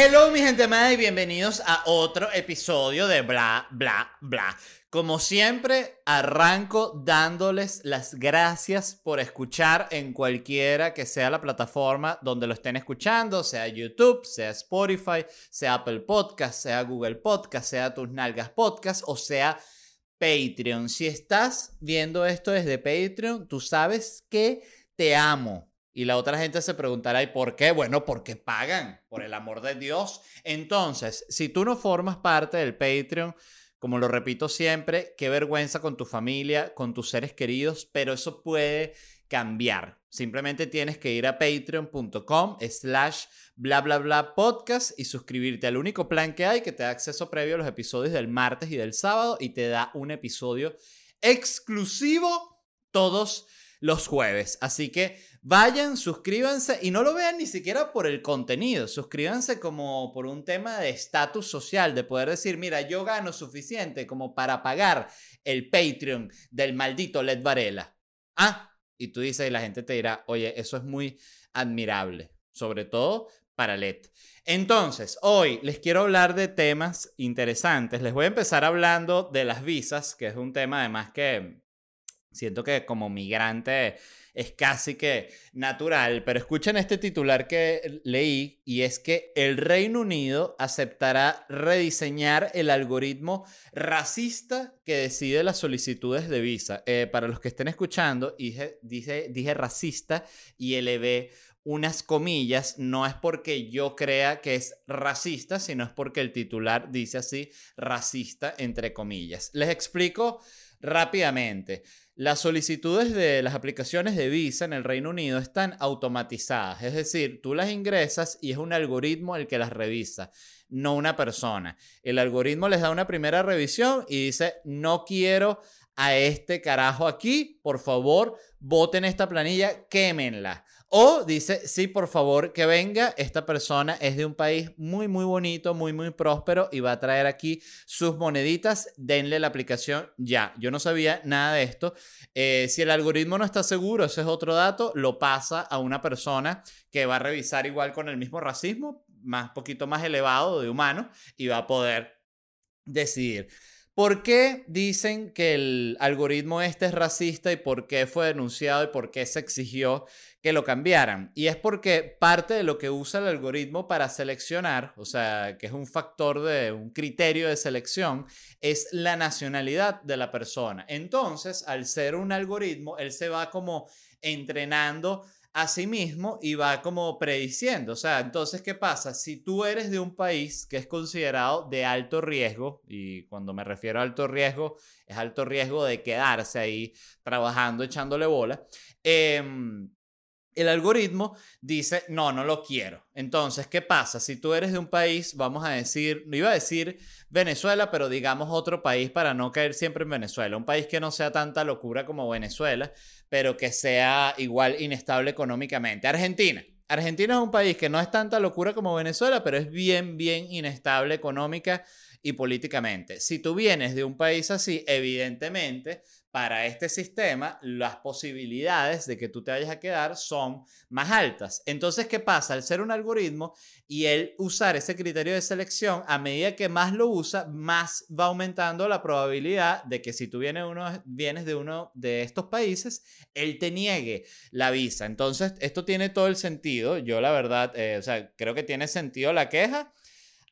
Hello, mi gente amada, y bienvenidos a otro episodio de Bla, Bla, Bla. Como siempre, arranco dándoles las gracias por escuchar en cualquiera que sea la plataforma donde lo estén escuchando, sea YouTube, sea Spotify, sea Apple Podcast, sea Google Podcast, sea Tus Nalgas Podcast o sea Patreon. Si estás viendo esto desde Patreon, tú sabes que te amo. Y la otra gente se preguntará, ¿y por qué? Bueno, porque pagan, por el amor de Dios. Entonces, si tú no formas parte del Patreon, como lo repito siempre, qué vergüenza con tu familia, con tus seres queridos, pero eso puede cambiar. Simplemente tienes que ir a patreon.com slash bla bla bla podcast y suscribirte al único plan que hay que te da acceso previo a los episodios del martes y del sábado y te da un episodio exclusivo todos los jueves. Así que vayan, suscríbanse y no lo vean ni siquiera por el contenido. Suscríbanse como por un tema de estatus social, de poder decir, mira, yo gano suficiente como para pagar el Patreon del maldito Led Varela. Ah, y tú dices y la gente te dirá, oye, eso es muy admirable, sobre todo para LED. Entonces, hoy les quiero hablar de temas interesantes. Les voy a empezar hablando de las visas, que es un tema además que siento que como migrante es casi que natural, pero escuchen este titular que leí y es que el Reino Unido aceptará rediseñar el algoritmo racista que decide las solicitudes de visa. Eh, para los que estén escuchando, dije, dije racista y elevé unas comillas, no es porque yo crea que es racista, sino es porque el titular dice así, racista entre comillas. Les explico rápidamente. Las solicitudes de las aplicaciones de visa en el Reino Unido están automatizadas, es decir, tú las ingresas y es un algoritmo el que las revisa, no una persona. El algoritmo les da una primera revisión y dice, no quiero a este carajo aquí, por favor, voten esta planilla, quémenla. O dice, sí, por favor, que venga. Esta persona es de un país muy, muy bonito, muy, muy próspero y va a traer aquí sus moneditas. Denle la aplicación ya. Yo no sabía nada de esto. Eh, si el algoritmo no está seguro, ese es otro dato, lo pasa a una persona que va a revisar igual con el mismo racismo, más poquito más elevado de humano y va a poder decidir. ¿Por qué dicen que el algoritmo este es racista y por qué fue denunciado y por qué se exigió que lo cambiaran? Y es porque parte de lo que usa el algoritmo para seleccionar, o sea, que es un factor de un criterio de selección, es la nacionalidad de la persona. Entonces, al ser un algoritmo, él se va como entrenando a sí mismo y va como prediciendo. O sea, entonces, ¿qué pasa? Si tú eres de un país que es considerado de alto riesgo, y cuando me refiero a alto riesgo, es alto riesgo de quedarse ahí trabajando, echándole bola, eh, el algoritmo dice, no, no lo quiero. Entonces, ¿qué pasa? Si tú eres de un país, vamos a decir, no iba a decir Venezuela, pero digamos otro país para no caer siempre en Venezuela, un país que no sea tanta locura como Venezuela, pero que sea igual inestable económicamente. Argentina. Argentina es un país que no es tanta locura como Venezuela, pero es bien, bien inestable económica y políticamente. Si tú vienes de un país así, evidentemente para este sistema las posibilidades de que tú te vayas a quedar son más altas. Entonces, ¿qué pasa? Al ser un algoritmo y él usar ese criterio de selección, a medida que más lo usa, más va aumentando la probabilidad de que si tú vienes de uno de estos países, él te niegue la visa. Entonces, esto tiene todo el sentido. Yo la verdad, eh, o sea, creo que tiene sentido la queja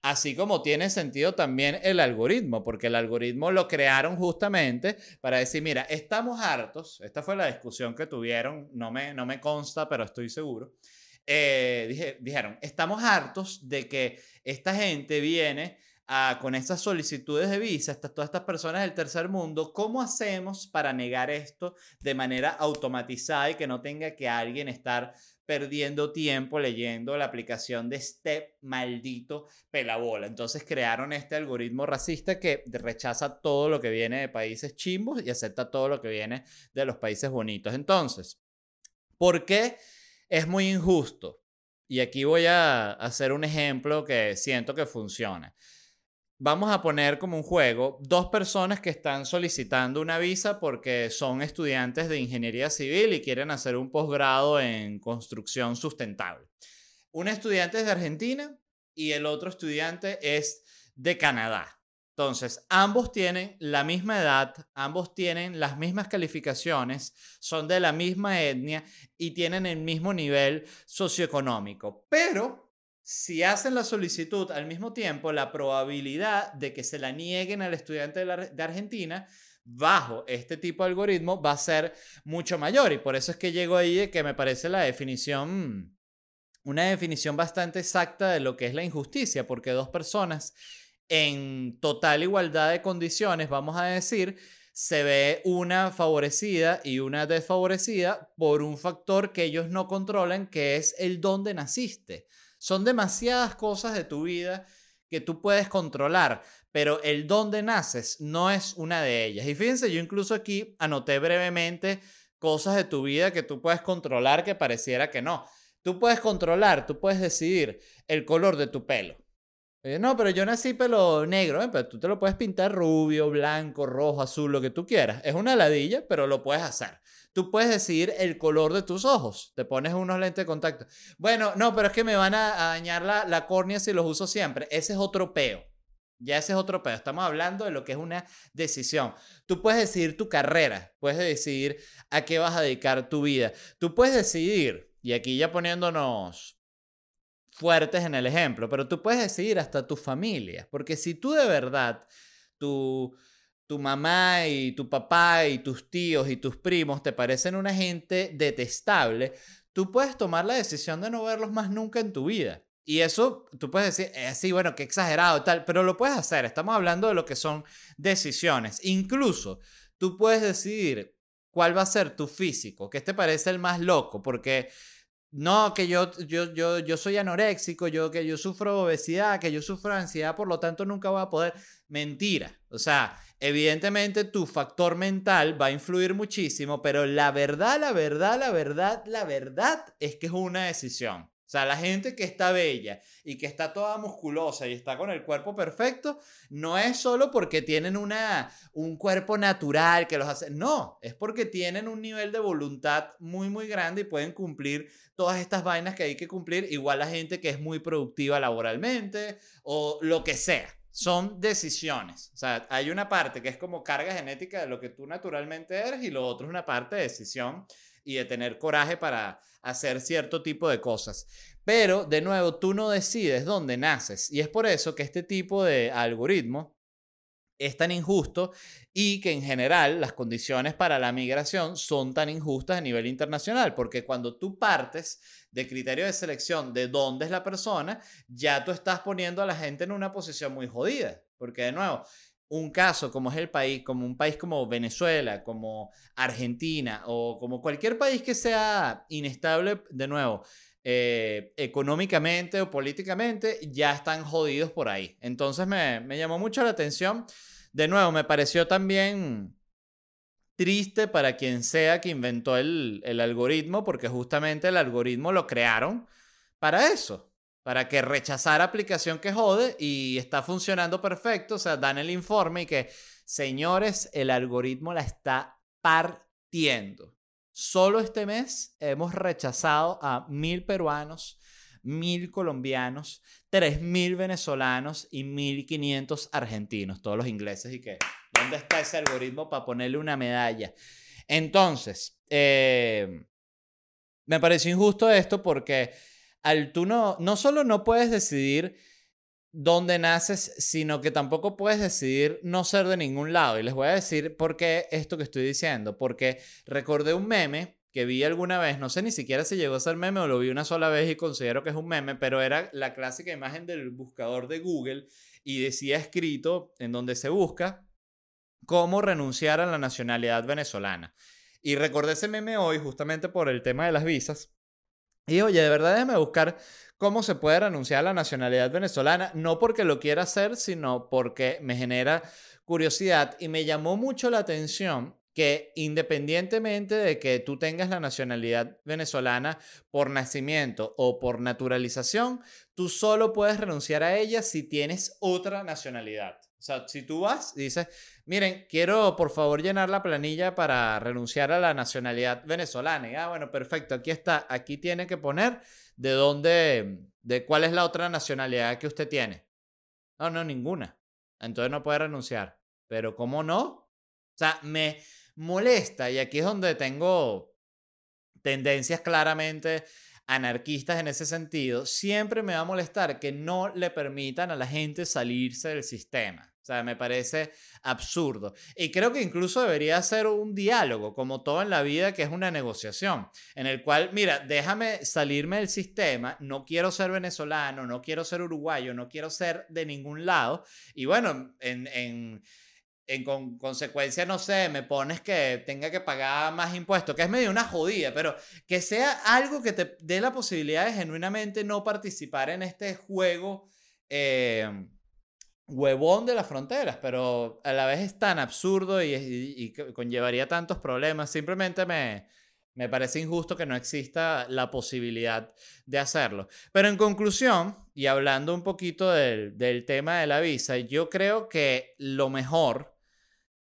Así como tiene sentido también el algoritmo, porque el algoritmo lo crearon justamente para decir, mira, estamos hartos, esta fue la discusión que tuvieron, no me, no me consta, pero estoy seguro. Eh, dije, dijeron, estamos hartos de que esta gente viene con estas solicitudes de visa, todas estas personas del tercer mundo, ¿cómo hacemos para negar esto de manera automatizada y que no tenga que alguien estar perdiendo tiempo leyendo la aplicación de este maldito pelabola. Entonces crearon este algoritmo racista que rechaza todo lo que viene de países chimbos y acepta todo lo que viene de los países bonitos. Entonces, ¿por qué es muy injusto? Y aquí voy a hacer un ejemplo que siento que funciona vamos a poner como un juego dos personas que están solicitando una visa porque son estudiantes de ingeniería civil y quieren hacer un posgrado en construcción sustentable. Un estudiante es de Argentina y el otro estudiante es de Canadá. Entonces, ambos tienen la misma edad, ambos tienen las mismas calificaciones, son de la misma etnia y tienen el mismo nivel socioeconómico. Pero si hacen la solicitud al mismo tiempo, la probabilidad de que se la nieguen al estudiante de, Argentina bajo este tipo de algoritmo va a ser mucho mayor. Y por eso es que llego ahí que me parece la definición, una definición bastante exacta de lo que es la injusticia, porque dos personas en total igualdad de condiciones, vamos a decir, se ve una favorecida y una desfavorecida por un factor que ellos no controlan, que es el dónde naciste. Son demasiadas cosas de tu vida que tú puedes controlar, pero el dónde naces no es una de ellas. Y fíjense, yo incluso aquí anoté brevemente cosas de tu vida que tú puedes controlar que pareciera que no. Tú puedes controlar, tú puedes decidir el color de tu pelo. Eh, no, pero yo nací pelo negro, ¿eh? pero tú te lo puedes pintar rubio, blanco, rojo, azul, lo que tú quieras. Es una ladilla, pero lo puedes hacer. Tú puedes decidir el color de tus ojos. Te pones unos lentes de contacto. Bueno, no, pero es que me van a, dañar la, la córnea si los uso siempre. Ese es otro peo. Ya ese es otro peo. Estamos hablando de lo que es una decisión. Tú puedes decidir tu carrera. Puedes decidir a qué vas a dedicar tu vida. Tú puedes decidir, y aquí ya poniéndonos fuertes en el ejemplo, pero tú puedes decidir hasta tu familia, porque si tú de verdad, tu, tu mamá y tu papá y tus tíos y tus primos te parecen una gente detestable, tú puedes tomar la decisión de no verlos más nunca en tu vida. Y eso, tú puedes decir, eh, sí, bueno, qué exagerado tal, pero lo puedes hacer. Estamos hablando de lo que son decisiones. Incluso, tú puedes decidir cuál va a ser tu físico, qué te parece el más loco, porque no, que yo, yo, yo, yo soy anoréxico, yo, que yo sufro obesidad, que yo sufro ansiedad, por lo tanto nunca voy a poder. Mentira. O sea, evidentemente tu factor mental va a influir muchísimo, pero la verdad, la verdad, la verdad, la verdad es que es una decisión. La gente que está bella y que está toda musculosa y está con el cuerpo perfecto, no es solo porque tienen una, un cuerpo natural que los hace, no, es porque tienen un nivel de voluntad muy, muy grande y pueden cumplir todas estas vainas que hay que cumplir, igual la gente que es muy productiva laboralmente o lo que sea. Son decisiones. O sea, hay una parte que es como carga genética de lo que tú naturalmente eres y lo otro es una parte de decisión y de tener coraje para hacer cierto tipo de cosas. Pero, de nuevo, tú no decides dónde naces. Y es por eso que este tipo de algoritmo es tan injusto y que en general las condiciones para la migración son tan injustas a nivel internacional, porque cuando tú partes de criterio de selección de dónde es la persona, ya tú estás poniendo a la gente en una posición muy jodida, porque de nuevo, un caso como es el país, como un país como Venezuela, como Argentina o como cualquier país que sea inestable, de nuevo, eh, económicamente o políticamente, ya están jodidos por ahí. Entonces me, me llamó mucho la atención. De nuevo, me pareció también triste para quien sea que inventó el, el algoritmo, porque justamente el algoritmo lo crearon para eso, para que rechazara aplicación que jode y está funcionando perfecto. O sea, dan el informe y que, señores, el algoritmo la está partiendo. Solo este mes hemos rechazado a mil peruanos, mil colombianos, tres mil venezolanos y mil quinientos argentinos, todos los ingleses. Y que, ¿dónde está ese algoritmo para ponerle una medalla? Entonces, eh, me pareció injusto esto porque al tú no, no solo no puedes decidir dónde naces, sino que tampoco puedes decidir no ser de ningún lado. Y les voy a decir por qué esto que estoy diciendo. Porque recordé un meme que vi alguna vez, no sé ni siquiera si llegó a ser meme o lo vi una sola vez y considero que es un meme, pero era la clásica imagen del buscador de Google y decía escrito en donde se busca cómo renunciar a la nacionalidad venezolana. Y recordé ese meme hoy justamente por el tema de las visas y oye, de verdad déjame buscar cómo se puede renunciar a la nacionalidad venezolana, no porque lo quiera hacer, sino porque me genera curiosidad y me llamó mucho la atención que independientemente de que tú tengas la nacionalidad venezolana por nacimiento o por naturalización, tú solo puedes renunciar a ella si tienes otra nacionalidad. O sea, si tú vas y dices, miren, quiero por favor llenar la planilla para renunciar a la nacionalidad venezolana. Y, ah, bueno, perfecto, aquí está, aquí tiene que poner de dónde, de cuál es la otra nacionalidad que usted tiene. No, no, ninguna. Entonces no puede renunciar. Pero ¿cómo no? O sea, me molesta y aquí es donde tengo tendencias claramente anarquistas en ese sentido, siempre me va a molestar que no le permitan a la gente salirse del sistema. O sea, me parece absurdo. Y creo que incluso debería ser un diálogo, como todo en la vida, que es una negociación, en el cual, mira, déjame salirme del sistema, no quiero ser venezolano, no quiero ser uruguayo, no quiero ser de ningún lado. Y bueno, en, en en consecuencia, no sé, me pones que tenga que pagar más impuestos, que es medio una jodida, pero que sea algo que te dé la posibilidad de genuinamente no participar en este juego eh, huevón de las fronteras, pero a la vez es tan absurdo y, conllevaría tantos problemas, simplemente me, me parece injusto que no exista la posibilidad de hacerlo. Pero en conclusión, y hablando un poquito del, del tema de la visa, yo creo que lo mejor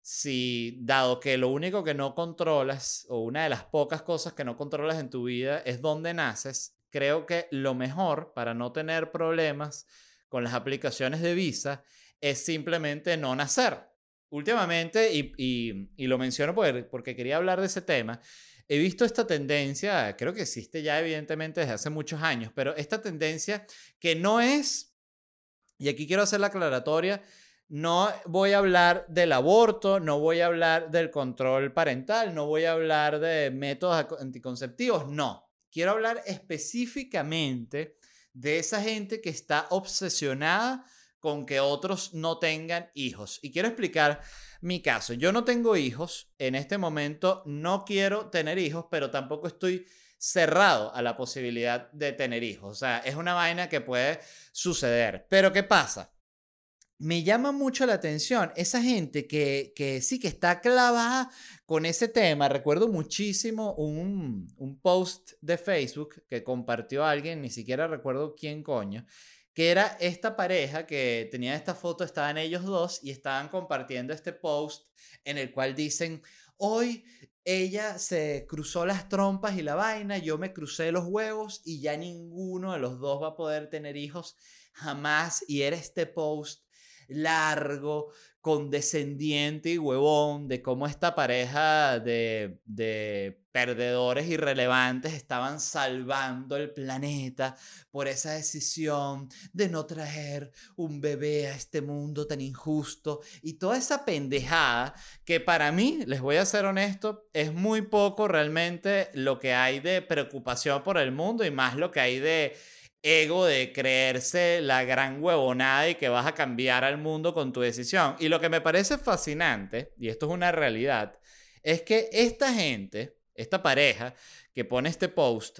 si dado que lo único que no controlas o una de las pocas cosas que no controlas en tu vida es dónde naces, creo que lo mejor para no tener problemas con las aplicaciones de visa es simplemente no nacer. Últimamente, y, lo menciono porque quería hablar de ese tema, he visto esta tendencia, creo que existe ya evidentemente desde hace muchos años, pero esta tendencia que no es, y aquí quiero hacer la aclaratoria, no voy a hablar del aborto, no voy a hablar del control parental, no voy a hablar de métodos anticonceptivos, no. Quiero hablar específicamente de esa gente que está obsesionada con que otros no tengan hijos. Y quiero explicar mi caso. Yo no tengo hijos, en este momento no quiero tener hijos, pero tampoco estoy cerrado a la posibilidad de tener hijos. O sea, es una vaina que puede suceder. Pero ¿qué pasa? Me llama mucho la atención esa gente que, que, sí que está clavada con ese tema. Recuerdo muchísimo un, un, post de Facebook que compartió alguien, ni siquiera recuerdo quién coño, que era esta pareja que tenía esta foto, estaban ellos dos y estaban compartiendo este post en el cual dicen, hoy ella se cruzó las trompas y la vaina, yo me crucé los huevos y ya ninguno de los dos va a poder tener hijos jamás. Y era este post largo, condescendiente y huevón de cómo esta pareja de, de perdedores irrelevantes estaban salvando el planeta por esa decisión de no traer un bebé a este mundo tan injusto y toda esa pendejada que para mí, les voy a ser honesto, es muy poco realmente lo que hay de preocupación por el mundo y más lo que hay de ego de creerse la gran huevonada y que vas a cambiar al mundo con tu decisión. Y lo que me parece fascinante, y esto es una realidad, es que esta gente, esta pareja que pone este post,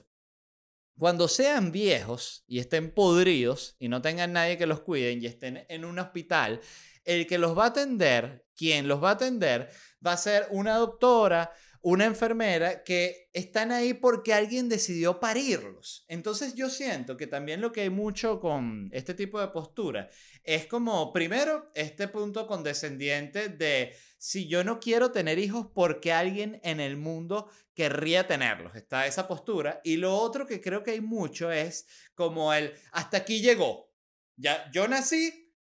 cuando sean viejos y estén podridos y no tengan nadie que los cuiden y estén en un hospital, el que los va a atender, quien los va a atender, va a ser una doctora, una enfermera que están ahí porque alguien decidió parirlos. Entonces yo siento que también lo que hay mucho con este tipo de postura es como, primero, este punto condescendiente de si yo no quiero tener hijos porque alguien en el mundo querría tenerlos. Está esa postura. Y lo otro que creo que hay mucho es como el, hasta aquí llegó. Ya, yo nací,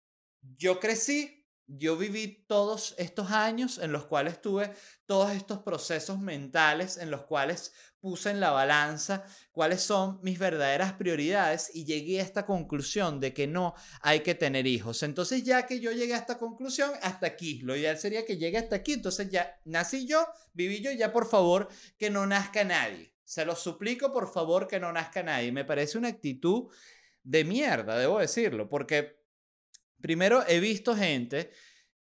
yo crecí, yo viví todos estos años en los cuales tuve todos estos procesos mentales en los cuales puse en la balanza cuáles son mis verdaderas prioridades y llegué a esta conclusión de que no hay que tener hijos. Entonces ya que yo llegué a esta conclusión, hasta aquí. Lo ideal sería que llegue hasta aquí. Entonces ya nací yo, viví yo, ya por favor que no nazca nadie. Se lo suplico por favor que no nazca nadie. Me parece una actitud de mierda, debo decirlo, porque Primero, he visto gente,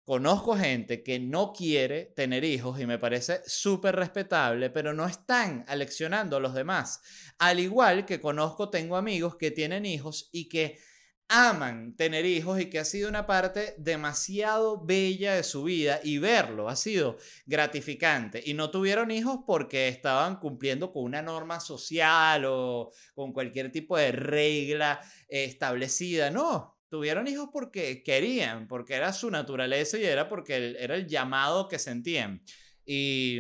conozco gente que no quiere tener hijos y me parece súper respetable, pero no están aleccionando a los demás. Al igual que conozco, tengo amigos que tienen hijos y que aman tener hijos y que ha sido una parte demasiado bella de su vida y verlo ha sido gratificante. Y no tuvieron hijos porque estaban cumpliendo con una norma social o con cualquier tipo de regla establecida. No, tuvieron hijos porque querían, porque era su naturaleza y era porque era el llamado que sentían. Y,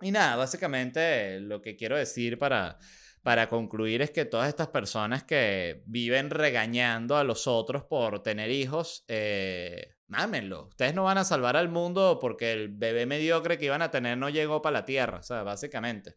y nada, básicamente lo que quiero decir para, para concluir es que todas estas personas que viven regañando a los otros por tener hijos, eh, mámenlo. Ustedes no van a salvar al mundo porque el bebé mediocre que iban a tener no llegó para la tierra, o sea, básicamente.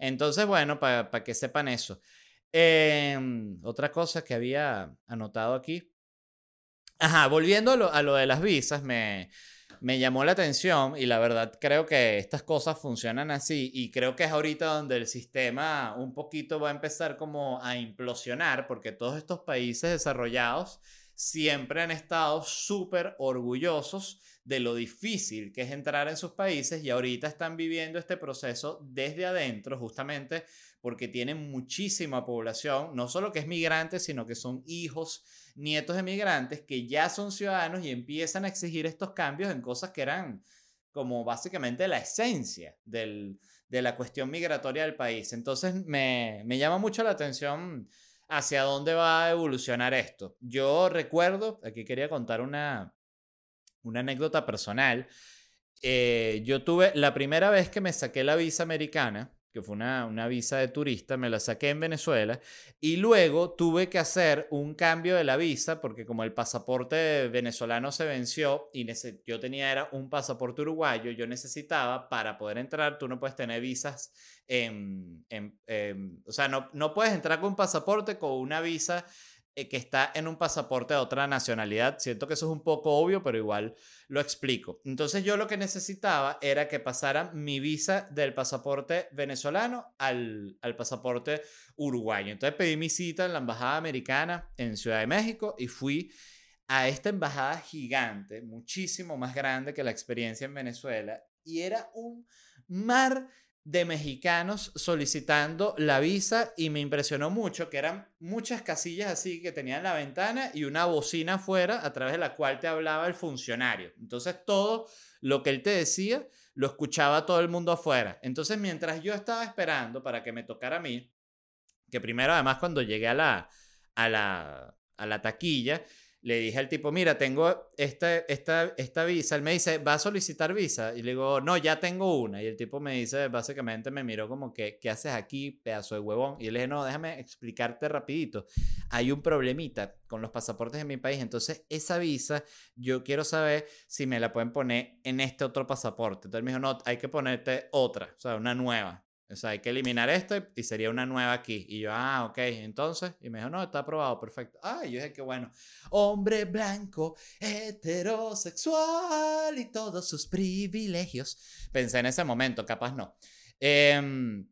Entonces, bueno, para que sepan eso. Em, otra cosa que había anotado aquí. Ajá, volviendo a lo, de las visas, me, me llamó la atención y la verdad creo que estas cosas funcionan así y creo que es ahorita donde el sistema un poquito va a empezar como a implosionar porque todos estos países desarrollados siempre han estado súper orgullosos de lo difícil que es entrar en sus países y ahorita están viviendo este proceso desde adentro justamente porque tienen muchísima población, no solo que es migrante, sino que son hijos, nietos de migrantes que ya son ciudadanos y empiezan a exigir estos cambios en cosas que eran como básicamente la esencia de la cuestión migratoria del país. Entonces me, me llama mucho la atención hacia dónde va a evolucionar esto. Yo recuerdo, aquí quería contar una, una anécdota personal. Eh, yo tuve la primera vez que me saqué la visa americana, que fue una, una, visa de turista, me la saqué en Venezuela y luego tuve que hacer un cambio de la visa porque como el pasaporte venezolano se venció y yo tenía era un pasaporte uruguayo, yo necesitaba para poder entrar, tú no puedes tener visas, en, o sea, no, no puedes entrar con un pasaporte con una visa que está en un pasaporte de otra nacionalidad. Siento que eso es un poco obvio, pero igual lo explico. Entonces yo lo que necesitaba era que pasara mi visa del pasaporte venezolano al, al pasaporte uruguayo. Entonces pedí mi cita en la Embajada Americana en Ciudad de México y fui a esta embajada gigante, muchísimo más grande que la experiencia en Venezuela, y era un mar de mexicanos solicitando la visa y me impresionó mucho que eran muchas casillas así que tenían la ventana y una bocina afuera a través de la cual te hablaba el funcionario. Entonces todo lo que él te decía lo escuchaba todo el mundo afuera. Entonces mientras yo estaba esperando para que me tocara a mí, que primero además cuando llegué a la, a la, a la taquilla, le dije al tipo, mira, tengo esta, esta, esta visa. Él me dice, ¿va a solicitar visa? Y le digo, no, ya tengo una. Y el tipo me dice, básicamente me miró como que, ¿qué haces aquí, pedazo de huevón? Y le dije, no, déjame explicarte rapidito. Hay un problemita con los pasaportes de mi país. Entonces, esa visa, yo quiero saber si me la pueden poner en este otro pasaporte. Entonces me dijo, no, hay que ponerte otra, o sea, una nueva. O sea, hay que eliminar esto y sería una nueva aquí. Y yo, ah, ok, entonces. Y me dijo, no, está aprobado, perfecto. Ah, y yo dije que bueno. Hombre blanco, heterosexual y todos sus privilegios. Pensé en ese momento, capaz no. Em,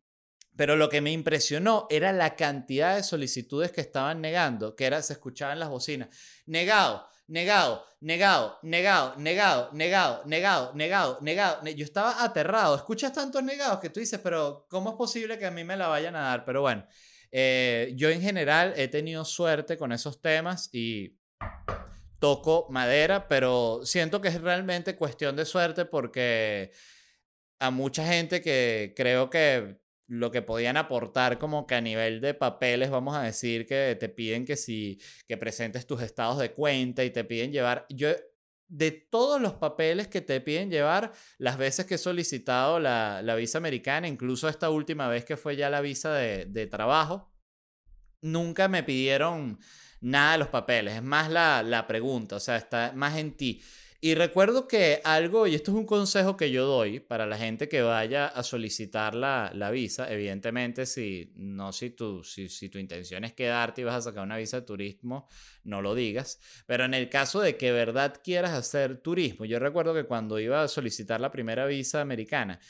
pero lo que me impresionó era la cantidad de solicitudes que estaban negando, que era, se escuchaban las bocinas. Negado, negado, negado, negado, negado, negado, negado, negado, negado. Yo estaba aterrado. Escuchas tantos negados que tú dices, pero ¿cómo es posible que a mí me la vayan a dar? Pero bueno, eh, yo en general he tenido suerte con esos temas y toco madera, pero siento que es realmente cuestión de suerte porque a mucha gente que creo que lo que podían aportar como que a nivel de papeles, vamos a decir que te piden que si que presentes tus estados de cuenta y te piden llevar yo de todos los papeles que te piden llevar, las veces que he solicitado la, la visa americana, incluso esta última vez que fue ya la visa de, de trabajo, nunca me pidieron nada de los papeles. Es más la, la pregunta, o sea, está más en ti. Y recuerdo que algo, y esto es un consejo que yo doy para la gente que vaya a solicitar la, la visa, evidentemente si no si tu, si, si tu intención es quedarte y vas a sacar una visa de turismo, no lo digas, pero en el caso de que verdad quieras hacer turismo, yo recuerdo que cuando iba a solicitar la primera visa americana,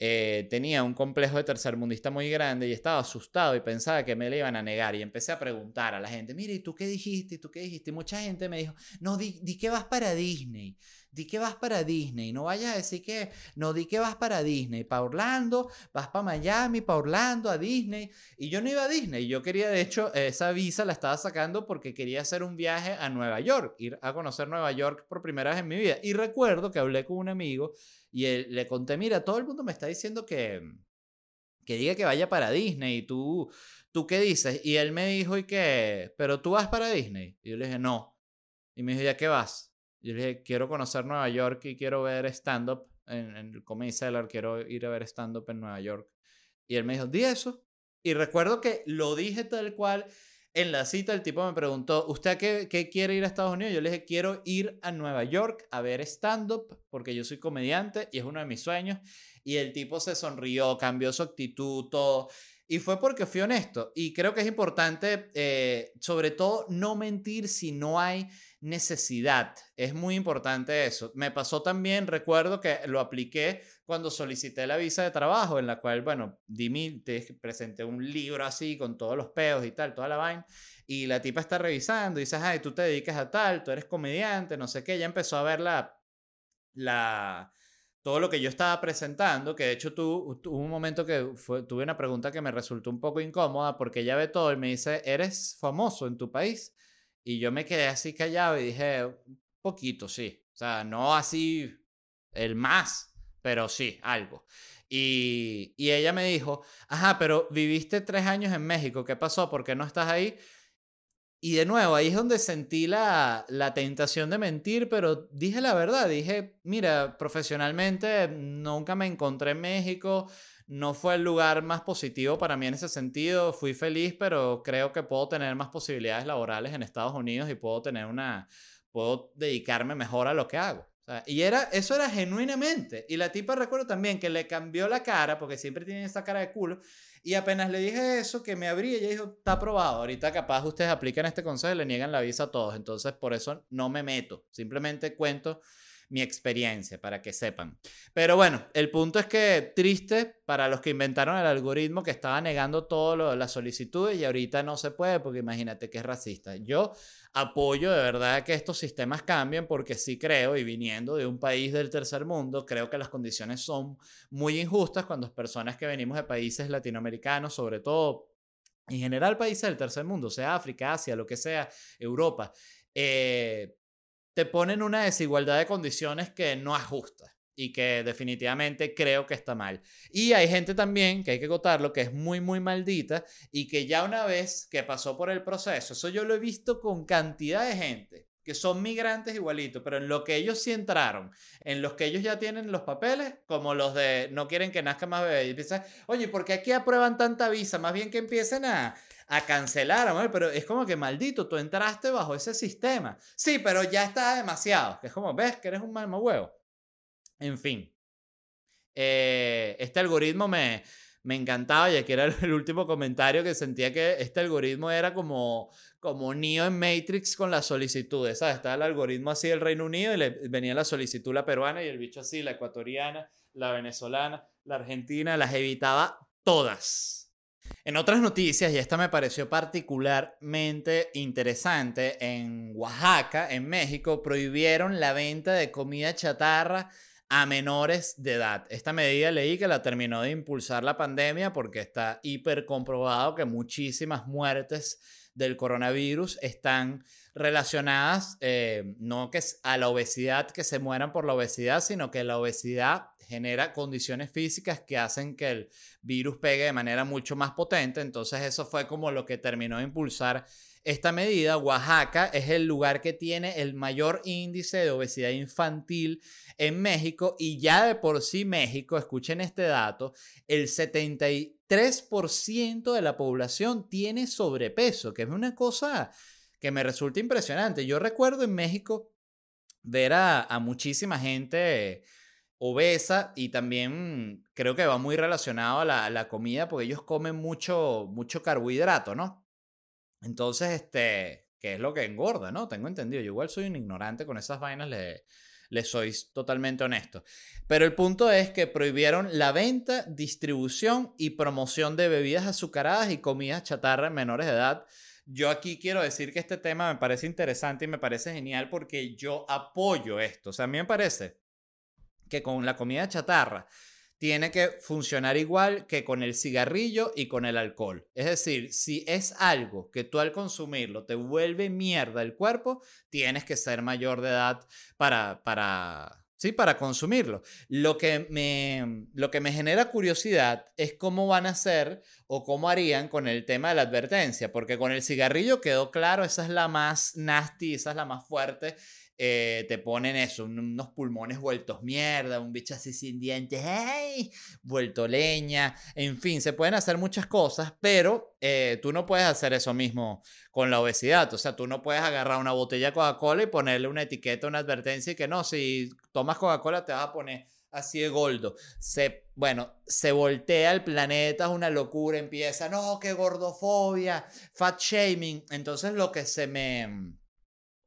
eh, tenía un complejo de tercermundista muy grande y estaba asustado y pensaba que me le iban a negar. Y empecé a preguntar a la gente, mire, ¿y tú qué dijiste? ¿Y tú qué dijiste? Mucha gente me dijo, no, di, di que vas para Disney. Di que vas para Disney. No vayas a decir que, no, di que vas para Disney. Para Orlando, vas para Miami, para Orlando, a Disney. Y yo no iba a Disney. Yo quería, de hecho, esa visa la estaba sacando porque quería hacer un viaje a Nueva York, ir a conocer Nueva York por primera vez en mi vida. Y recuerdo que hablé con un amigo y le conté, mira, todo el mundo me está diciendo que, que diga que vaya para Disney. ¿Y tú, tú qué dices? Y él me dijo, ¿y qué? ¿Pero tú vas para Disney? Y yo le dije, no. Y me dijo, ¿ya qué vas? Y yo le dije, quiero conocer Nueva York y quiero ver stand-up en, en el Comedy Cellar, quiero ir a ver stand-up en Nueva York. Y él me dijo, di eso. Y recuerdo que lo dije tal cual en la cita el tipo me preguntó, ¿usted qué, quiere ir a Estados Unidos? Yo le dije, quiero ir a Nueva York a ver stand-up porque yo soy comediante y es uno de mis sueños. Y el tipo se sonrió, cambió su actitud, todo. Y fue porque fui honesto. Y creo que es importante, eh, sobre todo, no mentir si no hay necesidad. Es muy importante eso. Me pasó también, recuerdo que lo apliqué cuando solicité la visa de trabajo, en la cual, bueno, di te presenté un libro así con todos los peos y tal, toda la vaina. Y la tipa está revisando y dices, ay, tú te dedicas a tal, tú eres comediante, no sé qué. Ella empezó a ver la, la, todo lo que yo estaba presentando, que de hecho tuvo un momento que tuve una pregunta que me resultó un poco incómoda porque ella ve todo y me dice, ¿eres famoso en tu país? Y yo me quedé así callado y dije, un poquito, sí. O sea, no así el más, pero sí, algo. Y, y ella me dijo, ajá, pero viviste tres años en México, ¿qué pasó? ¿Por qué no estás ahí? Y de nuevo, ahí es donde sentí la, la, tentación de mentir, pero dije la verdad, dije, mira, profesionalmente nunca me encontré en México, no fue el lugar más positivo para mí en ese sentido, fui feliz, pero creo que puedo tener más posibilidades laborales en Estados Unidos y puedo tener una, puedo dedicarme mejor a lo que hago y era, eso era genuinamente. Y la tipa recuerdo también que le cambió la cara, porque siempre tiene esa cara de culo. Y apenas le dije eso, que me abrí, ella dijo, está aprobado. Ahorita capaz ustedes aplican este consejo y le niegan la visa a todos. Entonces, por eso no me meto. Simplemente cuento mi experiencia para que sepan. Pero bueno, el punto es que triste para los que inventaron el algoritmo que estaba negando todas las solicitudes y ahorita no se puede porque imagínate que es racista. Yo apoyo de verdad que estos sistemas cambien porque sí creo y viniendo de un país del tercer mundo, creo que las condiciones son muy injustas cuando personas que venimos de países latinoamericanos, sobre todo en general países del tercer mundo, sea África, Asia, lo que sea, Europa, eh, te ponen una desigualdad de condiciones que no es justa y que definitivamente creo que está mal. Y hay gente también, que hay que acotarlo, que es muy, muy maldita y que ya una vez que pasó por el proceso, eso yo lo he visto con cantidad de gente que son migrantes igualitos, pero en lo que ellos sí entraron, en los que ellos ya tienen los papeles, como los de no quieren que nazca más bebé, y piensan, oye, ¿por qué aquí aprueban tanta visa? Más bien que empiecen a, a cancelar, amor, pero es como que maldito, tú entraste bajo ese sistema. Sí, pero ya está demasiado. Es como, ves que eres un mal huevo. En fin. Eh, este algoritmo me, me encantaba y aquí era el último comentario que sentía que este algoritmo era como, como Neo en Matrix con las solicitudes, ¿sabes? Estaba el algoritmo así del Reino Unido y le venía la solicitud la peruana y el bicho así, la ecuatoriana, la venezolana, la argentina, las evitaba todas. En otras noticias, y esta me pareció particularmente interesante, en Oaxaca, en México, prohibieron la venta de comida chatarra a menores de edad. Esta medida leí que la terminó de impulsar la pandemia porque está hiper comprobado que muchísimas muertes del coronavirus están relacionadas eh, no que a la obesidad, que se mueran por la obesidad, sino que la obesidad genera condiciones físicas que hacen que el virus pegue de manera mucho más potente. Entonces eso fue como lo que terminó de impulsar esta medida. Oaxaca es el lugar que tiene el mayor índice de obesidad infantil en México y ya de por sí México, escuchen este dato, el 73% de la población tiene sobrepeso, que es una cosa que me resulta impresionante. Yo recuerdo en México ver a, a muchísima gente obesa y también creo que va muy relacionado a la, comida porque ellos comen mucho, mucho carbohidrato, ¿no? Entonces, este, ¿qué es lo que engorda, no? Tengo entendido, yo igual soy un ignorante con esas vainas, le, les soy totalmente honesto. Pero el punto es que prohibieron la venta, distribución y promoción de bebidas azucaradas y comidas chatarra en menores de edad. Yo aquí quiero decir que este tema me parece interesante y me parece genial porque yo apoyo esto. O sea, a mí me parece que con la comida chatarra tiene que funcionar igual que con el cigarrillo y con el alcohol. Es decir, si es algo que tú al consumirlo te vuelve mierda el cuerpo, tienes que ser mayor de edad para, para, sí, para consumirlo. Lo que, me, lo que me genera curiosidad es cómo van a hacer o cómo harían con el tema de la advertencia, porque con el cigarrillo quedó claro, esa es la más nasty, esa es la más fuerte eh, te ponen eso, unos pulmones vueltos mierda, un bicho así sin dientes, ¡hey! vuelto leña, en fin, se pueden hacer muchas cosas, pero eh, tú no puedes hacer eso mismo con la obesidad, o sea, tú no puedes agarrar una botella de Coca-Cola y ponerle una etiqueta, una advertencia y que no, si tomas Coca-Cola te vas a poner así de gordo. Se, bueno, se voltea el planeta, es una locura, empieza, no, qué gordofobia, fat shaming. Entonces lo que se me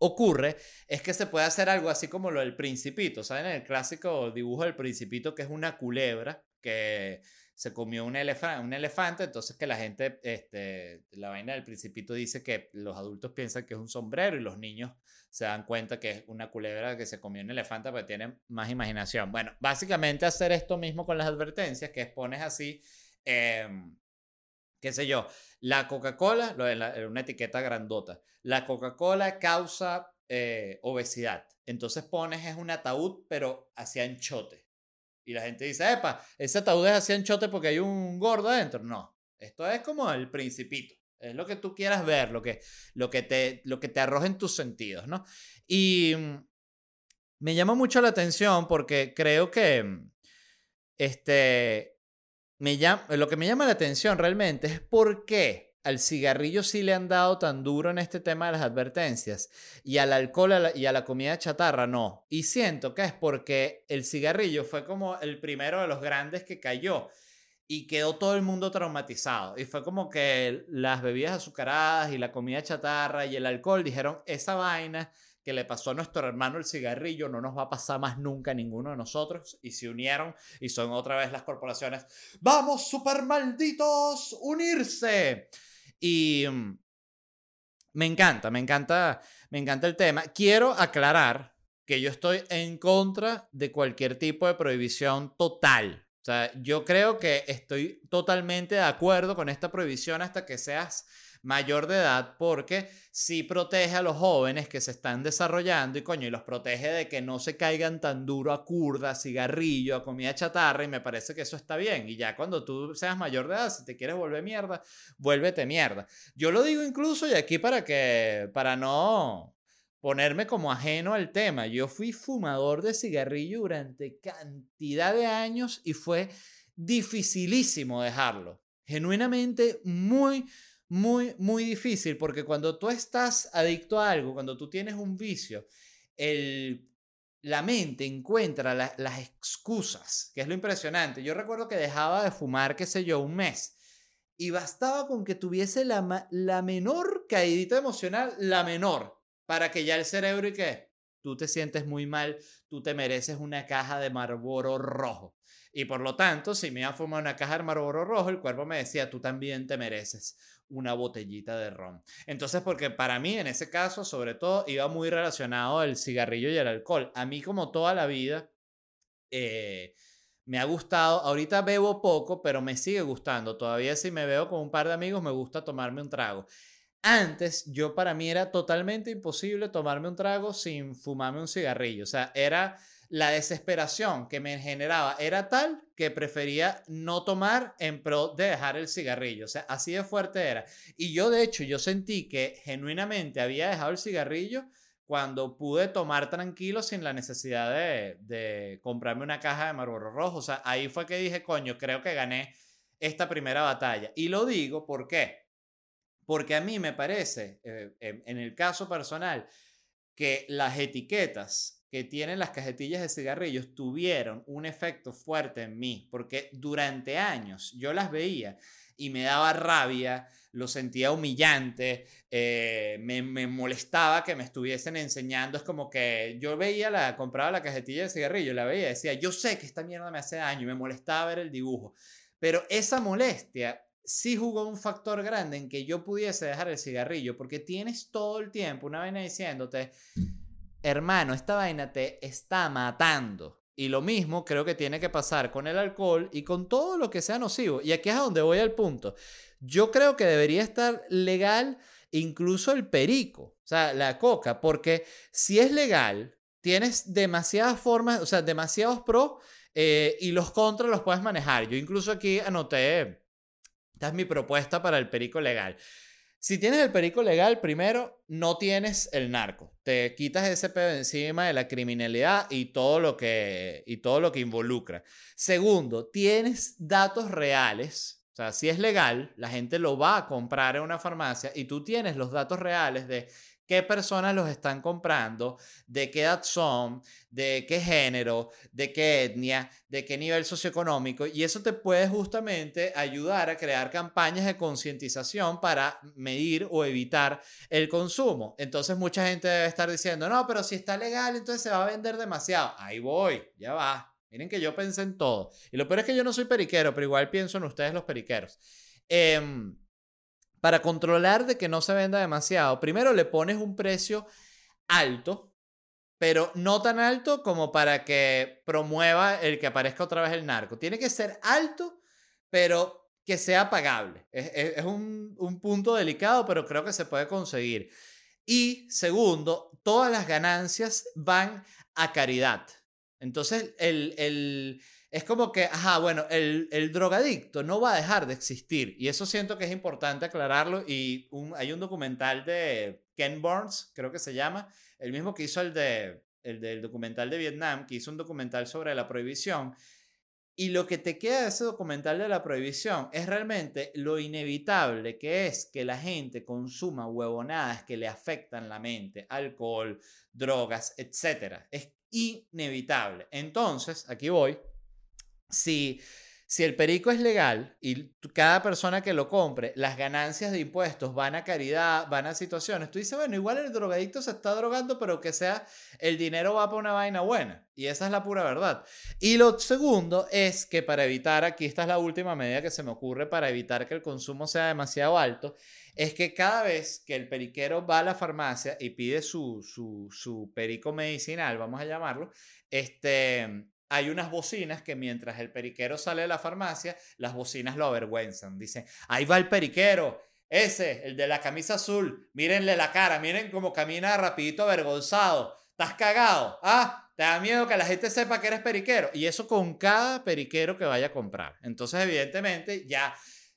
ocurre es que se puede hacer algo así como lo del principito, ¿saben? El clásico dibujo del principito que es una culebra que se comió un, un elefante, entonces que la gente, este, la vaina del principito dice que los adultos piensan que es un sombrero y los niños se dan cuenta que es una culebra que se comió un elefante porque tienen más imaginación. Bueno, básicamente hacer esto mismo con las advertencias, que expones así, em, qué sé yo, la Coca-Cola, una etiqueta grandota, la Coca-Cola causa eh, obesidad. Entonces pones es un ataúd, pero hacia anchote. Y la gente dice, epa, ese ataúd es hacia anchote porque hay un gordo adentro. No, esto es como el principito. Es lo que tú quieras ver, lo que, lo que, te, lo que te arroja en tus sentidos, ¿no? Y mm, me llama mucho la atención porque creo que mm, este, me llama, lo que me llama la atención realmente es por qué al cigarrillo sí le han dado tan duro en este tema de las advertencias y al alcohol y a la comida chatarra no. Y siento que es porque el cigarrillo fue como el primero de los grandes que cayó y quedó todo el mundo traumatizado. Y fue como que las bebidas azucaradas y la comida chatarra y el alcohol dijeron, esa vaina que le pasó a nuestro hermano el cigarrillo no nos va a pasar más nunca a ninguno de nosotros. Y se unieron y son otra vez las corporaciones. ¡Vamos, super malditos! ¡Unirse! Y mm, me encanta, me encanta, me encanta el tema. Quiero aclarar que yo estoy en contra de cualquier tipo de prohibición total. O sea, yo creo que estoy totalmente de acuerdo con esta prohibición hasta que seas mayor de edad porque sí protege a los jóvenes que se están desarrollando y coño, y los protege de que no se caigan tan duro a curda, cigarrillo, a comida chatarra y me parece que eso está bien. Y ya cuando tú seas mayor de edad, si te quieres volver mierda, vuélvete mierda. Yo lo digo incluso y aquí para que, para no ponerme como ajeno al tema. Yo fui fumador de cigarrillo durante cantidad de años y fue dificilísimo dejarlo. Genuinamente muy, muy, muy difícil porque cuando tú estás adicto a algo, cuando tú tienes un vicio, el, la mente encuentra las excusas, que es lo impresionante. Yo recuerdo que dejaba de fumar, qué sé yo, un mes. Y bastaba con que tuviese la, la menor caídita emocional, la menor, para que ya el cerebro y que tú te sientes muy mal, tú te mereces una caja de Marlboro rojo. Y por lo tanto, si me iba a fumar una caja de Marlboro rojo, el cuerpo me decía, tú también te mereces una botellita de ron. Entonces, porque para mí en ese caso, sobre todo, iba muy relacionado el cigarrillo y el alcohol. A mí como toda la vida, eh, me ha gustado, ahorita bebo poco, pero me sigue gustando. Todavía si me veo con un par de amigos, me gusta tomarme un trago. Antes, yo para mí era totalmente imposible tomarme un trago sin fumarme un cigarrillo. O sea, era la desesperación que me generaba era tal que prefería no tomar en pro de dejar el cigarrillo. O sea, así de fuerte era. Y yo, de hecho, yo sentí que genuinamente había dejado el cigarrillo cuando pude tomar tranquilo sin la necesidad de, de comprarme una caja de Marlboro Rojo. O sea, ahí fue que dije, coño, creo que gané esta primera batalla. Y lo digo, ¿por qué? Porque a mí me parece, eh, en el caso personal, que las etiquetas que tienen las cajetillas de cigarrillos tuvieron un efecto fuerte en mí, porque durante años yo las veía y me daba rabia, lo sentía humillante, eh, me, molestaba que me estuviesen enseñando. Es como que yo veía la, compraba la cajetilla de cigarrillo, la veía y decía, yo sé que esta mierda me hace daño me molestaba ver el dibujo. Pero esa molestia sí jugó un factor grande en que yo pudiese dejar el cigarrillo, porque tienes todo el tiempo una vaina diciéndote, hermano, esta vaina te está matando. Y lo mismo creo que tiene que pasar con el alcohol y con todo lo que sea nocivo. Y aquí es a donde voy al punto. Yo creo que debería estar legal incluso el perico, o sea, la coca, porque si es legal, tienes demasiadas formas, o sea, demasiados pros eh, y los contras los puedes manejar. Yo incluso aquí anoté, esta es mi propuesta para el perico legal. Si tienes el perico legal, primero, no tienes el narco. Te quitas ese pedo encima de la criminalidad y todo lo que, y todo lo que involucra. Segundo, tienes datos reales. O sea, si es legal, la gente lo va a comprar en una farmacia y tú tienes los datos reales de qué personas los están comprando, de qué edad son, de qué género, de qué etnia, de qué nivel socioeconómico. Y eso te puede justamente ayudar a crear campañas de concientización para medir o evitar el consumo. Entonces mucha gente debe estar diciendo, no, pero si está legal, entonces se va a vender demasiado. Ahí voy, ya va. Miren que yo pensé en todo. Y lo peor es que yo no soy periquero, pero igual pienso en ustedes los periqueros. Eh, para controlar de que no se venda demasiado, primero le pones un precio alto, pero no tan alto como para que promueva el que aparezca otra vez el narco. Tiene que ser alto, pero que sea pagable. Es, un, un, punto delicado, pero creo que se puede conseguir. Y segundo, todas las ganancias van a caridad. Entonces, el, el es como que, ajá, bueno, el, el, drogadicto no va a dejar de existir. Y eso siento que es importante aclararlo. Y hay un documental de Ken Burns, creo que se llama, el mismo que hizo el, de, el del documental de Vietnam, que hizo un documental sobre la prohibición. Y lo que te queda de ese documental de la prohibición es realmente lo inevitable que es que la gente consuma huevonadas que le afectan la mente, alcohol, drogas, etc. Es inevitable. Entonces, aquí voy si, si el perico es legal y cada persona que lo compre, las ganancias de impuestos van a caridad, van a situaciones, tú dices, bueno, igual el drogadicto se está drogando, pero que sea, el dinero va para una vaina buena. Y esa es la pura verdad. Y lo segundo es que para evitar, aquí esta es la última medida que se me ocurre para evitar que el consumo sea demasiado alto, es que cada vez que el periquero va a la farmacia y pide su, su, su perico medicinal, vamos a llamarlo, este, hay unas bocinas que mientras el periquero sale de la farmacia, las bocinas lo avergüenzan. Dicen, ahí va el periquero, ese, el de la camisa azul, mírenle la cara, miren cómo camina rapidito avergonzado. ¿Estás cagado? Ah, te da miedo que la gente sepa que eres periquero. Y eso con cada periquero que vaya a comprar. Entonces, evidentemente, ya,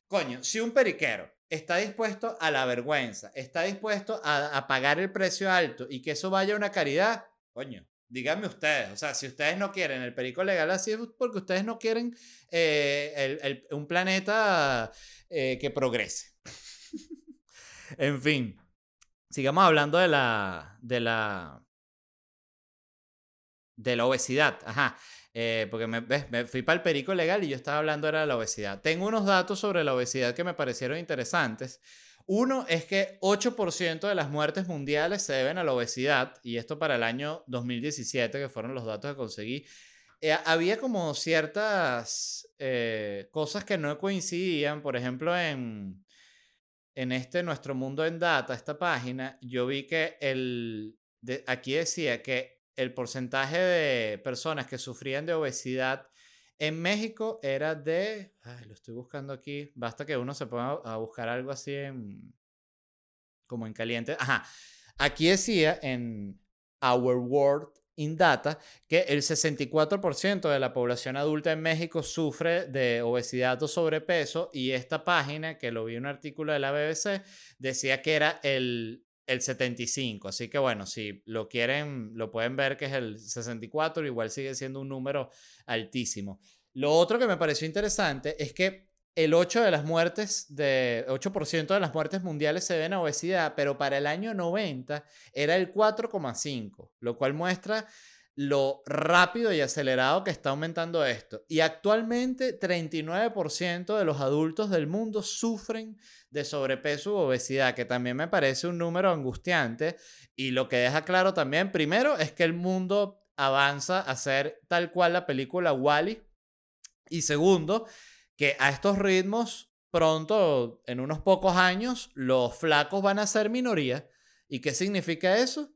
coño, si un periquero está dispuesto a la vergüenza, está dispuesto a, a pagar el precio alto y que eso vaya a una caridad, coño, díganme ustedes, o sea, si ustedes no quieren el perico legal así es porque ustedes no quieren eh, un planeta eh, que progrese. en fin, sigamos hablando de la, de la, de la obesidad. Ajá. Eh, porque me, me, fui para el perico legal y yo estaba hablando era de la obesidad. Tengo unos datos sobre la obesidad que me parecieron interesantes. Uno es que 8% de las muertes mundiales se deben a la obesidad, y esto para el año 2017, que fueron los datos que conseguí. Eh, había como ciertas eh, cosas que no coincidían, por ejemplo, en, en este Nuestro Mundo en Data, esta página, yo vi que el, aquí decía que el porcentaje de personas que sufrían de obesidad en México era de. Ay, lo estoy buscando aquí. Basta que uno se ponga a buscar algo así en. como en caliente. Ajá. Aquí decía en Our World in Data que el 64% de la población adulta en México sufre de obesidad o sobrepeso y esta página, que lo vi en un artículo de la BBC, decía que era el, el 75. Así que bueno, si lo quieren, lo pueden ver que es el 64, igual sigue siendo un número altísimo. Lo otro que me pareció interesante es que el 8 de las muertes de 8% de las muertes mundiales se ven a obesidad, pero para el año 90 era el 4,5, lo cual muestra lo rápido y acelerado que está aumentando esto. Y actualmente 39% de los adultos del mundo sufren de sobrepeso u obesidad, que también me parece un número angustiante. Y lo que deja claro también, primero, es que el mundo avanza a ser tal cual la película Wally. Y segundo, que a estos ritmos, pronto, en unos pocos años, los flacos van a ser minoría. ¿Y qué significa eso?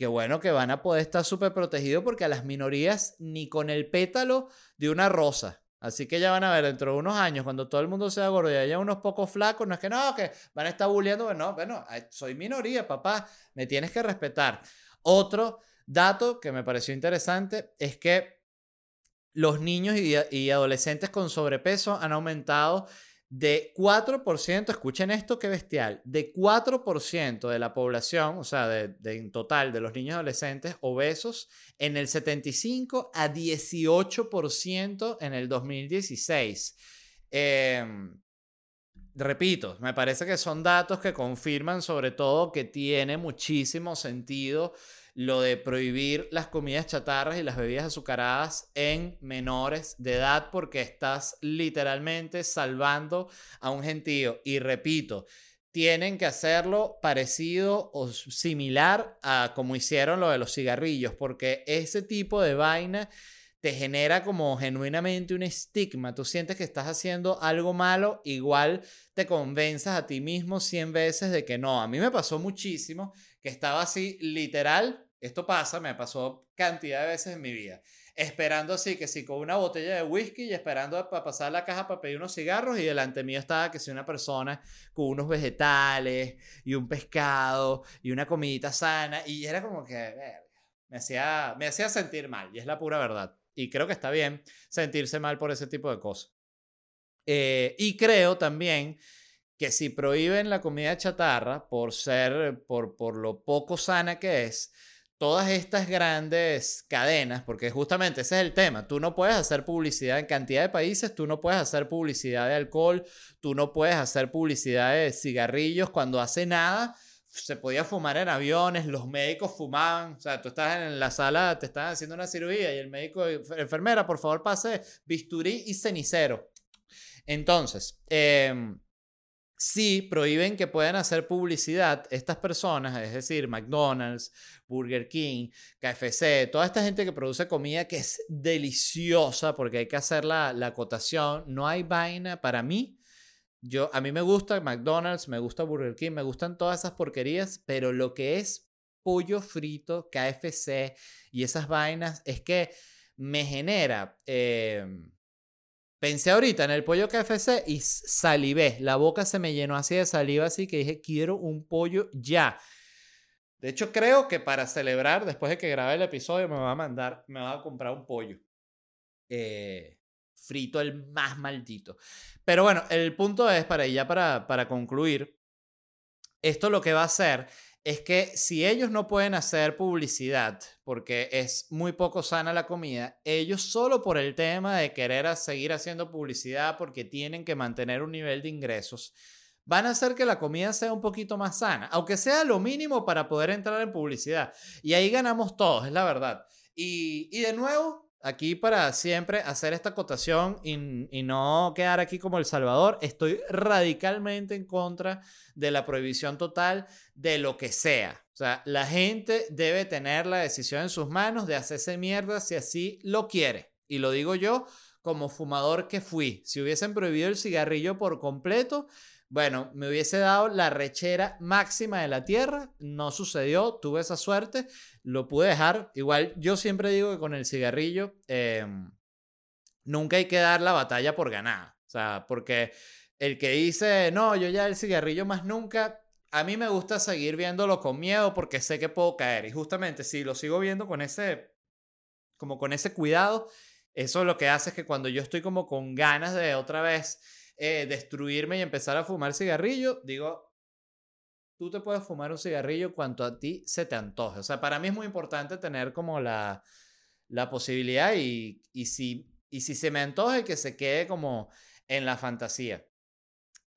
Que bueno que van a poder estar súper protegidos porque a las minorías ni con el pétalo de una rosa. Así que ya van a ver dentro de unos años, cuando todo el mundo sea gordo y haya unos pocos flacos, no es que no, que van a estar bulleando, no, bueno, soy minoría, papá, me tienes que respetar. Otro dato que me pareció interesante es que los niños y adolescentes con sobrepeso han aumentado de 4%, escuchen esto qué bestial, de 4% de la población, o sea, de, en total de los niños adolescentes obesos, en el 75 a 18% en el 2016. Em, repito, me parece que son datos que confirman sobre todo que tiene muchísimo sentido lo de prohibir las comidas chatarras y las bebidas azucaradas en menores de edad porque estás literalmente salvando a un gentío. Y repito, tienen que hacerlo parecido o similar a como hicieron lo de los cigarrillos, porque ese tipo de vaina te genera como genuinamente un estigma. Tú sientes que estás haciendo algo malo, igual te convenzas a ti mismo 100 veces de que no. A mí me pasó muchísimo que estaba así, literal, esto pasa, me pasó cantidad de veces en mi vida. Esperando así, que sí, con una botella de whisky y esperando para pasar la caja para pedir unos cigarros y delante mío estaba que si una persona con unos vegetales y un pescado y una comidita sana y era como que me hacía, me hacía sentir mal y es la pura verdad. Y creo que está bien sentirse mal por ese tipo de cosas. Eh, y creo también que si prohíben la comida chatarra por ser, por, por lo poco sana que es, todas estas grandes cadenas, porque justamente ese es el tema, tú no puedes hacer publicidad en cantidad de países, tú no puedes hacer publicidad de alcohol, tú no puedes hacer publicidad de cigarrillos cuando hace nada. Se podía fumar en aviones, los médicos fumaban, o sea, tú estás en la sala, te están haciendo una cirugía y el médico, enfermera, por favor pase bisturí y cenicero. Entonces, eh, si prohíben que puedan hacer publicidad estas personas, es decir, McDonald's, Burger King, KFC, toda esta gente que produce comida que es deliciosa porque hay que hacer la, la acotación, no hay vaina para mí. Yo, a mí me gusta McDonald's, me gusta Burger King, me gustan todas esas porquerías, pero lo que es pollo frito, KFC y esas vainas es que me genera... Eh, Pensé ahorita en el pollo KFC y salivé. La boca se me llenó así de saliva, así que dije, quiero un pollo ya. De hecho, creo que para celebrar, después de que grabe el episodio, me va a mandar, me va a comprar un pollo. Eh, frito el más maldito. Pero bueno, el punto es, para ya para, para concluir, esto lo que va a hacer es que si ellos no pueden hacer publicidad porque es muy poco sana la comida, ellos solo por el tema de querer seguir haciendo publicidad porque tienen que mantener un nivel de ingresos, van a hacer que la comida sea un poquito más sana, aunque sea lo mínimo para poder entrar en publicidad. Y ahí ganamos todos, es la verdad. Y, y de nuevo, aquí para siempre hacer esta acotación y, no quedar aquí como El Salvador, estoy radicalmente en contra de la prohibición total de lo que sea. O sea, la gente debe tener la decisión en sus manos de hacerse mierda si así lo quiere. Y lo digo yo como fumador que fui. Si hubiesen prohibido el cigarrillo por completo, bueno, me hubiese dado la rechera máxima de la tierra, no sucedió, tuve esa suerte, lo pude dejar. Igual yo siempre digo que con el cigarrillo em, nunca hay que dar la batalla por ganada. O sea, porque el que dice, no, yo ya el cigarrillo más nunca, a mí me gusta seguir viéndolo con miedo porque sé que puedo caer. Y justamente si lo sigo viendo con ese, como con ese cuidado, eso lo que hace es que cuando yo estoy como con ganas de otra vez eh, destruirme y empezar a fumar cigarrillo, digo, tú te puedes fumar un cigarrillo cuanto a ti se te antoje. O sea, para mí es muy importante tener como la, la posibilidad y, y, si, y si se me antoje que se quede como en la fantasía.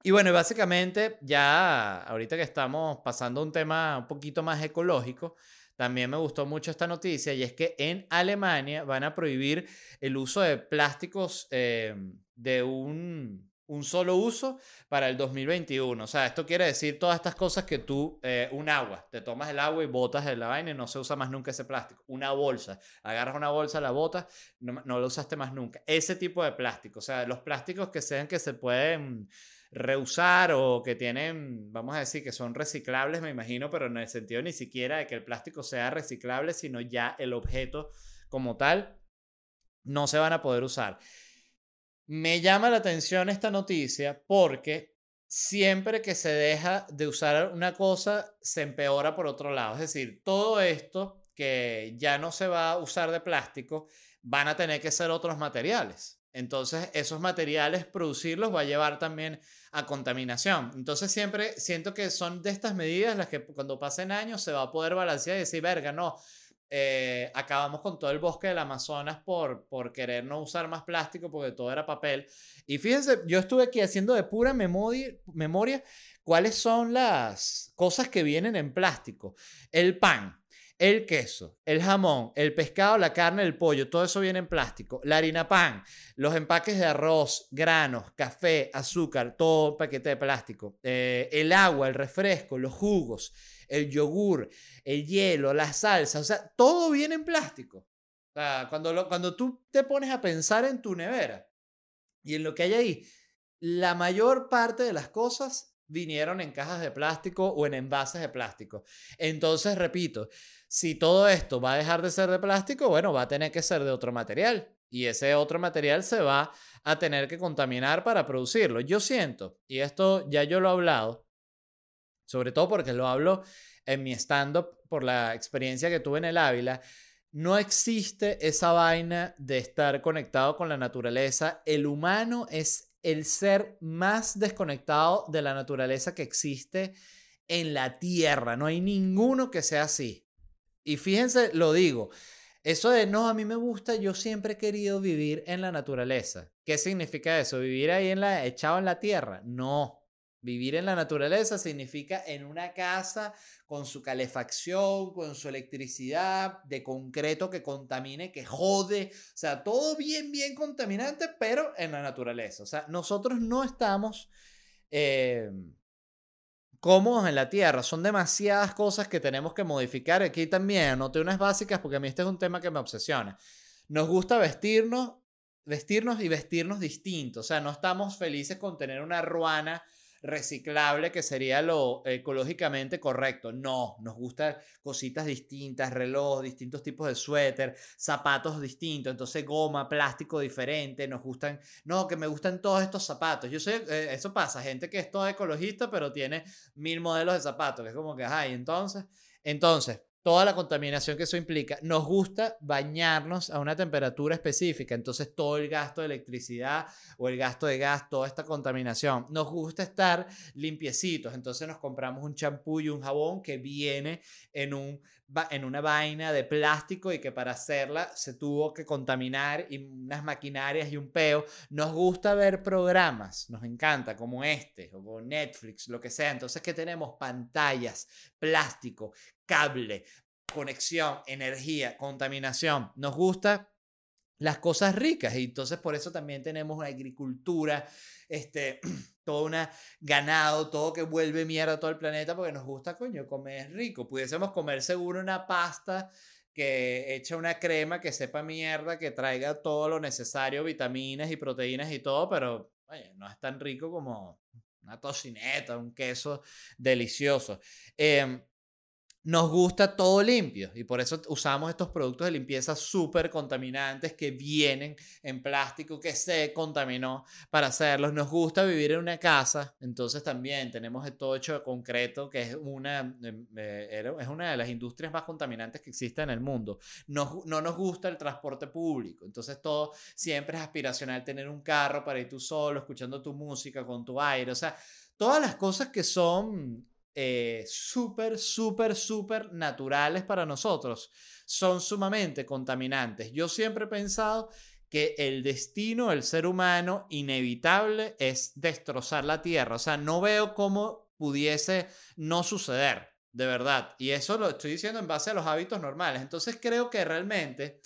Y bueno, básicamente ya ahorita que estamos pasando un tema un poquito más ecológico, también me gustó mucho esta noticia y es que en Alemania van a prohibir el uso de plásticos eh, de un, un, solo uso para el 2021. O sea, esto quiere decir todas estas cosas que tú, eh, un agua, te tomas el agua y botas de la vaina y no se usa más nunca ese plástico. Una bolsa, agarras una bolsa, la botas, no, no lo usaste más nunca. Ese tipo de plástico, o sea, los plásticos que sean que se pueden reusar o que tienen, vamos a decir, que son reciclables, me imagino, pero en el sentido ni siquiera de que el plástico sea reciclable, sino ya el objeto como tal, no se van a poder usar. Me llama la atención esta noticia porque siempre que se deja de usar una cosa, se empeora por otro lado. Es decir, todo esto que ya no se va a usar de plástico, van a tener que ser otros materiales. Entonces, esos materiales, producirlos va a llevar también a contaminación. Entonces, siempre siento que son de estas medidas las que cuando pasen años se va a poder balancear y decir, verga, no, eh, acabamos con todo el bosque del Amazonas por, por querer no usar más plástico porque todo era papel. Y fíjense, yo estuve aquí haciendo de pura memoria, memoria cuáles son las cosas que vienen en plástico. El pan, el queso, el jamón, el pescado, la carne, el pollo, todo eso viene en plástico. La harina pan, los empaques de arroz, granos, café, azúcar, todo paquete de plástico. Eh, el agua, el refresco, los jugos, el yogur, el hielo, la salsa, o sea, todo viene en plástico. cuando, cuando tú te pones a pensar en tu nevera y en lo que hay ahí, la mayor parte de las cosas vinieron en cajas de plástico o en envases de plástico. Entonces, repito, si todo esto va a dejar de ser de plástico, bueno, va a tener que ser de otro material. Y ese otro material se va a tener que contaminar para producirlo. Yo siento, y esto ya yo lo he hablado, sobre todo porque lo hablo en mi stand-up por la experiencia que tuve en el Ávila, no existe esa vaina de estar conectado con la naturaleza. El humano es el ser más desconectado de la naturaleza que existe en la Tierra. No hay ninguno que sea así. Y fíjense, lo digo, eso de no, a mí me gusta, yo siempre he querido vivir en la naturaleza. ¿Qué significa eso? ¿Vivir ahí en la, echado en la tierra? No. Vivir en la naturaleza significa en una casa con su calefacción, con su electricidad de concreto que contamine, que jode. O sea, todo bien, bien contaminante, pero en la naturaleza. O sea, nosotros no estamos... Eh, cómodos en la Tierra. Son demasiadas cosas que tenemos que modificar. Aquí también anoté unas básicas porque a mí este es un tema que me obsesiona. Nos gusta vestirnos, vestirnos y vestirnos distintos. O sea, no estamos felices con tener una ruana reciclable que sería lo ecológicamente correcto. No, nos gustan cositas distintas, reloj, distintos tipos de suéter, zapatos distintos, entonces goma, plástico diferente, nos gustan, no, que me gustan todos estos zapatos. Yo sé, eh, eso pasa, gente que es toda ecologista pero tiene mil modelos de zapatos, que es como que, ay, entonces, entonces, toda la contaminación que eso implica. Nos gusta bañarnos a una temperatura específica, entonces todo el gasto de electricidad o el gasto de gas, toda esta contaminación. Nos gusta estar limpiecitos, entonces nos compramos un champú y un jabón que viene en, un, en una vaina de plástico y que para hacerla se tuvo que contaminar y unas maquinarias y un peo. Nos gusta ver programas, nos encanta, como este, o Netflix, lo que sea. Entonces, ¿qué tenemos? Pantallas, plástico, cable, conexión, energía, contaminación. Nos gusta las cosas ricas y entonces por eso también tenemos una agricultura, este, todo un ganado, todo que vuelve mierda a todo el planeta porque nos gusta, coño, comer rico. Pudiésemos comer seguro una pasta que echa una crema que sepa mierda, que traiga todo lo necesario, vitaminas y proteínas y todo, pero oye, no es tan rico como una tocineta, un queso delicioso. Eh, nos gusta todo limpio y por eso usamos estos productos de limpieza súper contaminantes que vienen en plástico que se contaminó para hacerlos. Nos gusta vivir en una casa, entonces también tenemos todo hecho de concreto que es una, em, eh, es una de las industrias más contaminantes que existe en el mundo. No, no nos gusta el transporte público, entonces todo siempre es aspiracional tener un carro para ir tú solo, escuchando tu música con tu aire, o sea, todas las cosas que son eh, súper, súper, súper naturales para nosotros, son sumamente contaminantes. Yo siempre he pensado que el destino del ser humano inevitable es destrozar la Tierra. O sea, no veo cómo pudiese no suceder. de verdad. Y eso lo estoy diciendo en base a los hábitos normales. Entonces creo que realmente,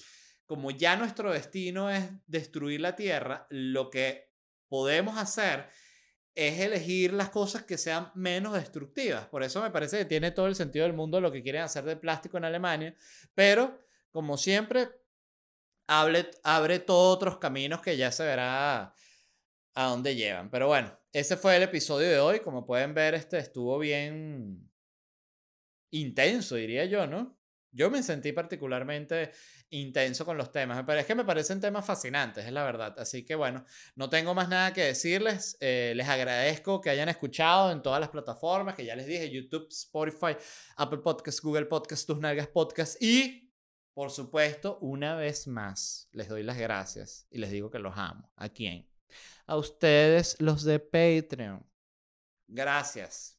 como ya nuestro destino es destruir la Tierra, lo que podemos hacer es elegir las cosas que sean menos destructivas. Por eso me parece que tiene todo el sentido del mundo lo que quieren hacer de plástico en Alemania. Pero, como siempre, abre, abre todos otros caminos que ya se verá a dónde llevan. Pero bueno, ese fue el episodio de hoy. Como pueden ver, este estuvo bien intenso, diría yo, ¿no? Yo me sentí particularmente intenso con los temas, pero es que me parecen temas fascinantes, es la verdad. Así que bueno, no tengo más nada que decirles. Eh, les agradezco que hayan escuchado en todas las plataformas, que ya les dije, YouTube, Spotify, Apple Podcasts, Google Podcasts, Tus Nalgas Podcasts y, por supuesto, una vez más, les doy las gracias y les digo que los amo. ¿A quién? A ustedes, los de Patreon. Gracias.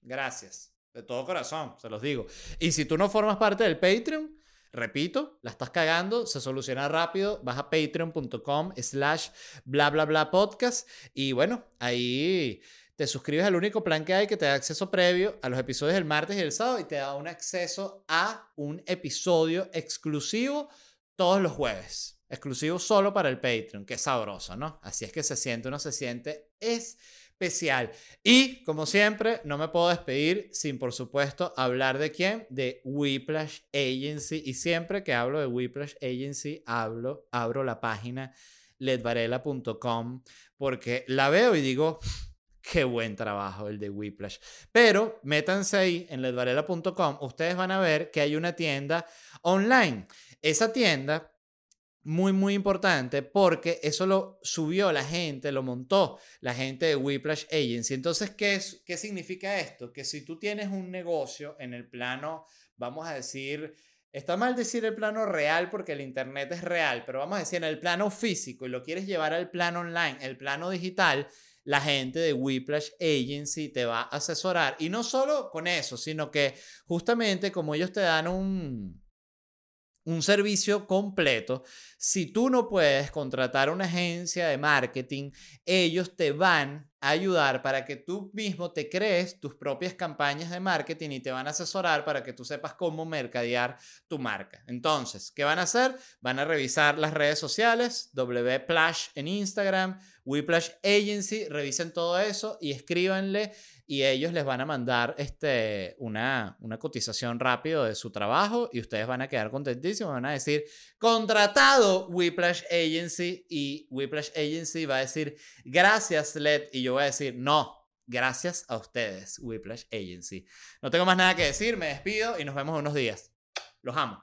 Gracias. De todo corazón, se los digo. Y si tú no formas parte del Patreon, repito, la estás cagando, se soluciona rápido, vas a patreon.com slash bla bla bla podcast y bueno, ahí te suscribes al único plan que hay que te da acceso previo a los episodios del martes y el sábado y te da un acceso a un episodio exclusivo todos los jueves. Exclusivo solo para el Patreon, que es sabroso, ¿no? Así es que se siente, uno se siente es especial. Y como siempre, no me puedo despedir sin, por supuesto, hablar de quién, de Whiplash Agency. Y siempre que hablo de Whiplash Agency, hablo, abro la página ledvarela.com porque la veo y digo, qué buen trabajo el de Whiplash. Pero métanse ahí en ledvarela.com, ustedes van a ver que hay una tienda online. Esa tienda muy, muy importante porque eso lo subió la gente, lo montó la gente de Whiplash Agency. Entonces, ¿qué, es, ¿qué significa esto? Que si tú tienes un negocio en el plano, vamos a decir, está mal decir el plano real porque el Internet es real, pero vamos a decir en el plano físico y lo quieres llevar al plano online, el plano digital, la gente de Whiplash Agency te va a asesorar. Y no solo con eso, sino que justamente como ellos te dan un un servicio completo. Si tú no puedes contratar una agencia de marketing, ellos te van a ayudar para que tú mismo te crees tus propias campañas de marketing y te van a asesorar para que tú sepas cómo mercadear tu marca. Entonces, ¿qué van a hacer? Van a revisar las redes sociales, WPlash en Instagram, Whiplash Agency, revisen todo eso y escríbanle y ellos les van a mandar este, una, una cotización rápido de su trabajo y ustedes van a quedar contentísimos, van a decir, contratado Whiplash Agency y Whiplash Agency va a decir, gracias Led y yo voy a decir, no. Gracias a ustedes, Whiplash Agency. No tengo más nada que decir, me despido y nos vemos en unos días. Los amo.